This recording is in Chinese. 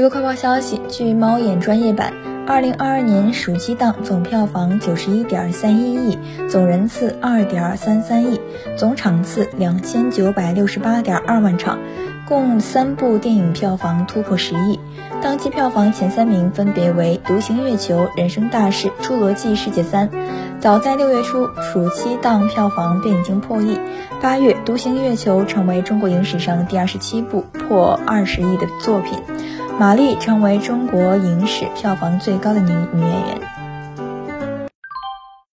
一个快报消息，据猫眼专业版，二零二二年暑期档总票房九十一点三一亿，总人次二点三三亿，总场次两千九百六十八点二万场，共三部电影票房突破十亿。当期票房前三名分别为《独行月球》《人生大事》《侏罗纪世界三》。早在六月初，暑期档票房便已经破亿。八月，《独行月球》成为中国影史上第二十七部破二十亿的作品。马丽成为中国影史票房最高的女女演员。